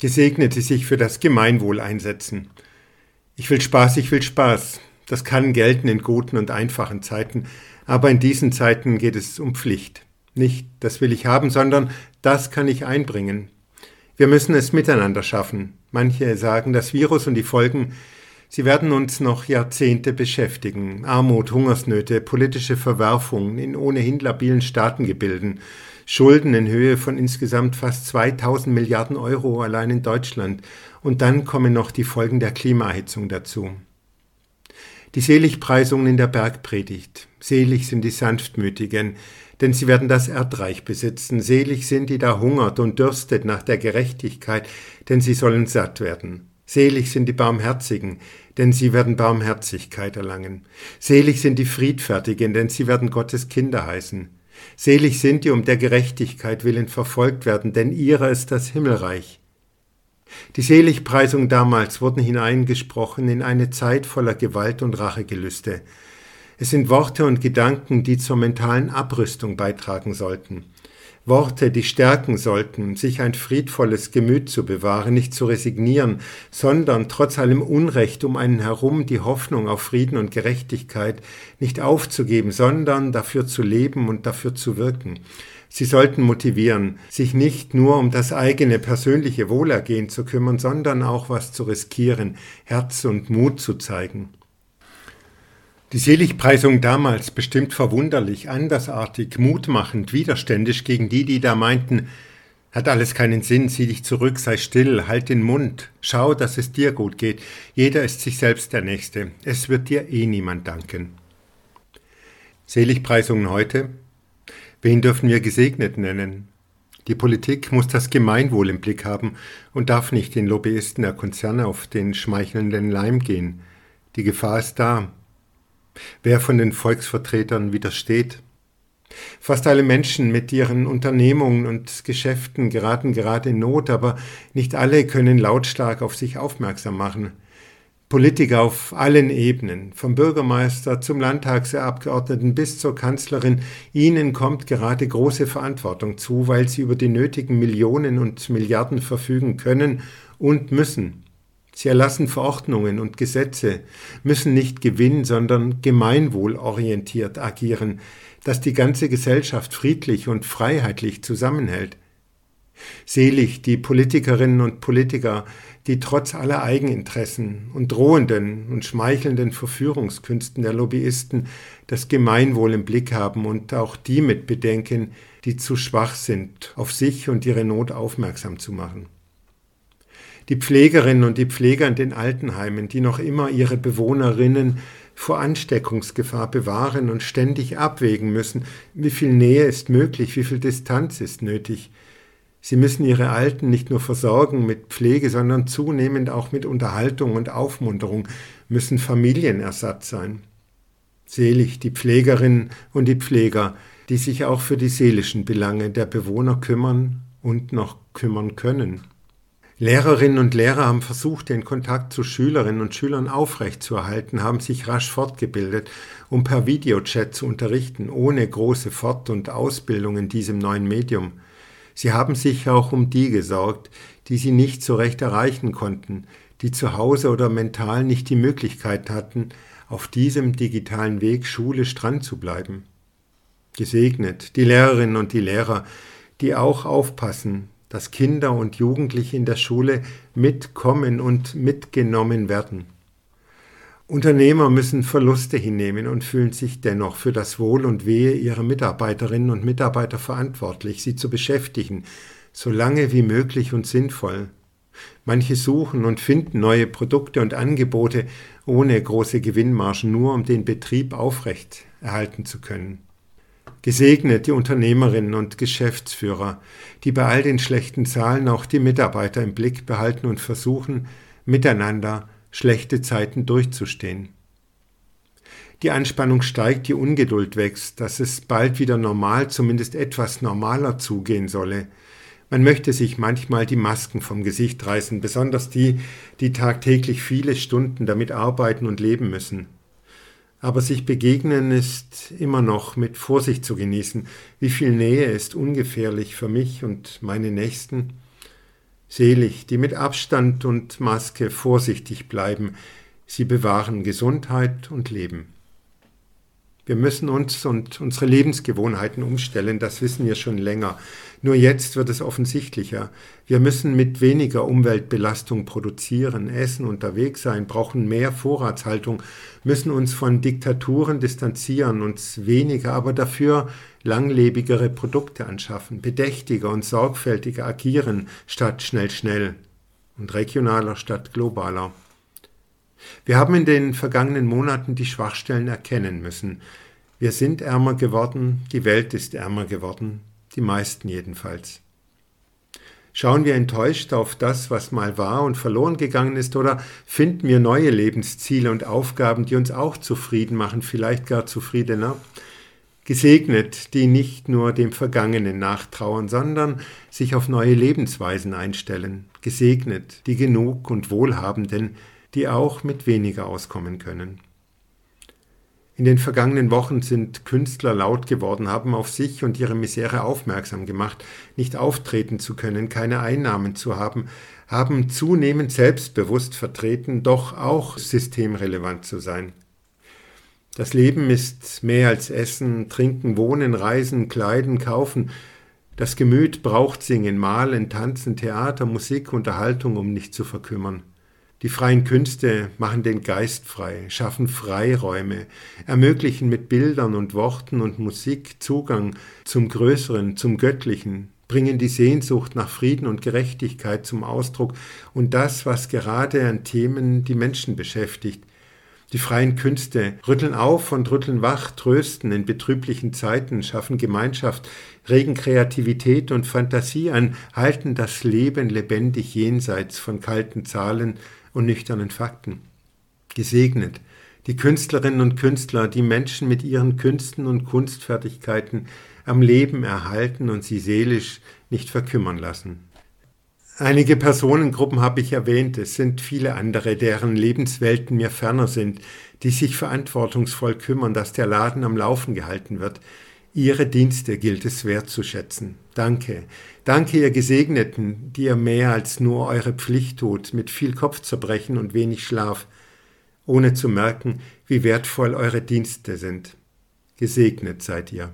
Gesegnet, die sich für das Gemeinwohl einsetzen. Ich will Spaß, ich will Spaß. Das kann gelten in guten und einfachen Zeiten, aber in diesen Zeiten geht es um Pflicht. Nicht, das will ich haben, sondern das kann ich einbringen. Wir müssen es miteinander schaffen. Manche sagen, das Virus und die Folgen, sie werden uns noch Jahrzehnte beschäftigen. Armut, Hungersnöte, politische Verwerfungen in ohnehin labilen Staatengebilden, Schulden in Höhe von insgesamt fast 2000 Milliarden Euro allein in Deutschland. Und dann kommen noch die Folgen der Klimaerhitzung dazu. Die Seligpreisungen in der Bergpredigt. Selig sind die Sanftmütigen, denn sie werden das Erdreich besitzen. Selig sind die da hungert und dürstet nach der Gerechtigkeit, denn sie sollen satt werden. Selig sind die Barmherzigen, denn sie werden Barmherzigkeit erlangen. Selig sind die Friedfertigen, denn sie werden Gottes Kinder heißen. Selig sind die um der Gerechtigkeit willen verfolgt werden, denn ihrer ist das Himmelreich. Die Seligpreisungen damals wurden hineingesprochen in eine Zeit voller Gewalt und Rachegelüste. Es sind Worte und Gedanken, die zur mentalen Abrüstung beitragen sollten. Worte, die stärken sollten, sich ein friedvolles Gemüt zu bewahren, nicht zu resignieren, sondern trotz allem Unrecht um einen herum die Hoffnung auf Frieden und Gerechtigkeit nicht aufzugeben, sondern dafür zu leben und dafür zu wirken. Sie sollten motivieren, sich nicht nur um das eigene persönliche Wohlergehen zu kümmern, sondern auch was zu riskieren, Herz und Mut zu zeigen. Die Seligpreisung damals bestimmt verwunderlich, andersartig, mutmachend, widerständisch gegen die, die da meinten, hat alles keinen Sinn, zieh dich zurück, sei still, halt den Mund, schau, dass es dir gut geht. Jeder ist sich selbst der Nächste. Es wird dir eh niemand danken. Seligpreisungen heute? Wen dürfen wir gesegnet nennen? Die Politik muss das Gemeinwohl im Blick haben und darf nicht den Lobbyisten der Konzerne auf den schmeichelnden Leim gehen. Die Gefahr ist da, Wer von den Volksvertretern widersteht? Fast alle Menschen mit ihren Unternehmungen und Geschäften geraten gerade in Not, aber nicht alle können lautstark auf sich aufmerksam machen. Politiker auf allen Ebenen, vom Bürgermeister zum Landtagsabgeordneten bis zur Kanzlerin, ihnen kommt gerade große Verantwortung zu, weil sie über die nötigen Millionen und Milliarden verfügen können und müssen. Sie erlassen Verordnungen und Gesetze, müssen nicht Gewinn, sondern gemeinwohlorientiert agieren, dass die ganze Gesellschaft friedlich und freiheitlich zusammenhält. Selig die Politikerinnen und Politiker, die trotz aller Eigeninteressen und drohenden und schmeichelnden Verführungskünsten der Lobbyisten das Gemeinwohl im Blick haben und auch die mit bedenken, die zu schwach sind, auf sich und ihre Not aufmerksam zu machen die Pflegerinnen und die Pfleger in den Altenheimen, die noch immer ihre Bewohnerinnen vor Ansteckungsgefahr bewahren und ständig abwägen müssen, wie viel Nähe ist möglich, wie viel Distanz ist nötig. Sie müssen ihre Alten nicht nur versorgen mit Pflege, sondern zunehmend auch mit Unterhaltung und Aufmunterung, müssen Familienersatz sein. Selig die Pflegerinnen und die Pfleger, die sich auch für die seelischen Belange der Bewohner kümmern und noch kümmern können. Lehrerinnen und Lehrer haben versucht, den Kontakt zu Schülerinnen und Schülern aufrechtzuerhalten, haben sich rasch fortgebildet, um per Videochat zu unterrichten, ohne große Fort- und Ausbildung in diesem neuen Medium. Sie haben sich auch um die gesorgt, die sie nicht so recht erreichen konnten, die zu Hause oder mental nicht die Möglichkeit hatten, auf diesem digitalen Weg schulisch dran zu bleiben. Gesegnet die Lehrerinnen und die Lehrer, die auch aufpassen, dass Kinder und Jugendliche in der Schule mitkommen und mitgenommen werden. Unternehmer müssen Verluste hinnehmen und fühlen sich dennoch für das Wohl und Wehe ihrer Mitarbeiterinnen und Mitarbeiter verantwortlich, sie zu beschäftigen, so lange wie möglich und sinnvoll. Manche suchen und finden neue Produkte und Angebote ohne große Gewinnmargen, nur um den Betrieb aufrecht erhalten zu können. Gesegnet die Unternehmerinnen und Geschäftsführer, die bei all den schlechten Zahlen auch die Mitarbeiter im Blick behalten und versuchen, miteinander schlechte Zeiten durchzustehen. Die Anspannung steigt, die Ungeduld wächst, dass es bald wieder normal, zumindest etwas normaler zugehen solle. Man möchte sich manchmal die Masken vom Gesicht reißen, besonders die, die tagtäglich viele Stunden damit arbeiten und leben müssen. Aber sich begegnen ist immer noch mit Vorsicht zu genießen. Wie viel Nähe ist ungefährlich für mich und meine Nächsten? Selig, die mit Abstand und Maske vorsichtig bleiben, sie bewahren Gesundheit und Leben. Wir müssen uns und unsere Lebensgewohnheiten umstellen, das wissen wir schon länger. Nur jetzt wird es offensichtlicher. Wir müssen mit weniger Umweltbelastung produzieren, essen, unterwegs sein, brauchen mehr Vorratshaltung, müssen uns von Diktaturen distanzieren, uns weniger, aber dafür langlebigere Produkte anschaffen, bedächtiger und sorgfältiger agieren statt schnell schnell und regionaler statt globaler. Wir haben in den vergangenen Monaten die Schwachstellen erkennen müssen. Wir sind ärmer geworden, die Welt ist ärmer geworden, die meisten jedenfalls. Schauen wir enttäuscht auf das, was mal war und verloren gegangen ist, oder finden wir neue Lebensziele und Aufgaben, die uns auch zufrieden machen, vielleicht gar zufriedener? Gesegnet, die nicht nur dem Vergangenen nachtrauern, sondern sich auf neue Lebensweisen einstellen. Gesegnet, die genug und wohlhabenden, die auch mit weniger auskommen können. In den vergangenen Wochen sind Künstler laut geworden, haben auf sich und ihre Misere aufmerksam gemacht, nicht auftreten zu können, keine Einnahmen zu haben, haben zunehmend selbstbewusst vertreten, doch auch systemrelevant zu sein. Das Leben ist mehr als Essen, Trinken, Wohnen, Reisen, Kleiden, Kaufen. Das Gemüt braucht Singen, Malen, Tanzen, Theater, Musik, Unterhaltung, um nicht zu verkümmern. Die freien Künste machen den Geist frei, schaffen Freiräume, ermöglichen mit Bildern und Worten und Musik Zugang zum Größeren, zum Göttlichen, bringen die Sehnsucht nach Frieden und Gerechtigkeit zum Ausdruck und das, was gerade an Themen die Menschen beschäftigt. Die freien Künste rütteln auf und rütteln wach, trösten in betrüblichen Zeiten, schaffen Gemeinschaft, regen Kreativität und Fantasie an, halten das Leben lebendig jenseits von kalten Zahlen, und nüchternen Fakten. Gesegnet die Künstlerinnen und Künstler, die Menschen mit ihren Künsten und Kunstfertigkeiten am Leben erhalten und sie seelisch nicht verkümmern lassen. Einige Personengruppen habe ich erwähnt, es sind viele andere, deren Lebenswelten mir ferner sind, die sich verantwortungsvoll kümmern, dass der Laden am Laufen gehalten wird, Ihre Dienste gilt es wertzuschätzen. Danke. Danke, ihr Gesegneten, die ihr mehr als nur eure Pflicht tut, mit viel Kopfzerbrechen und wenig Schlaf, ohne zu merken, wie wertvoll eure Dienste sind. Gesegnet seid ihr.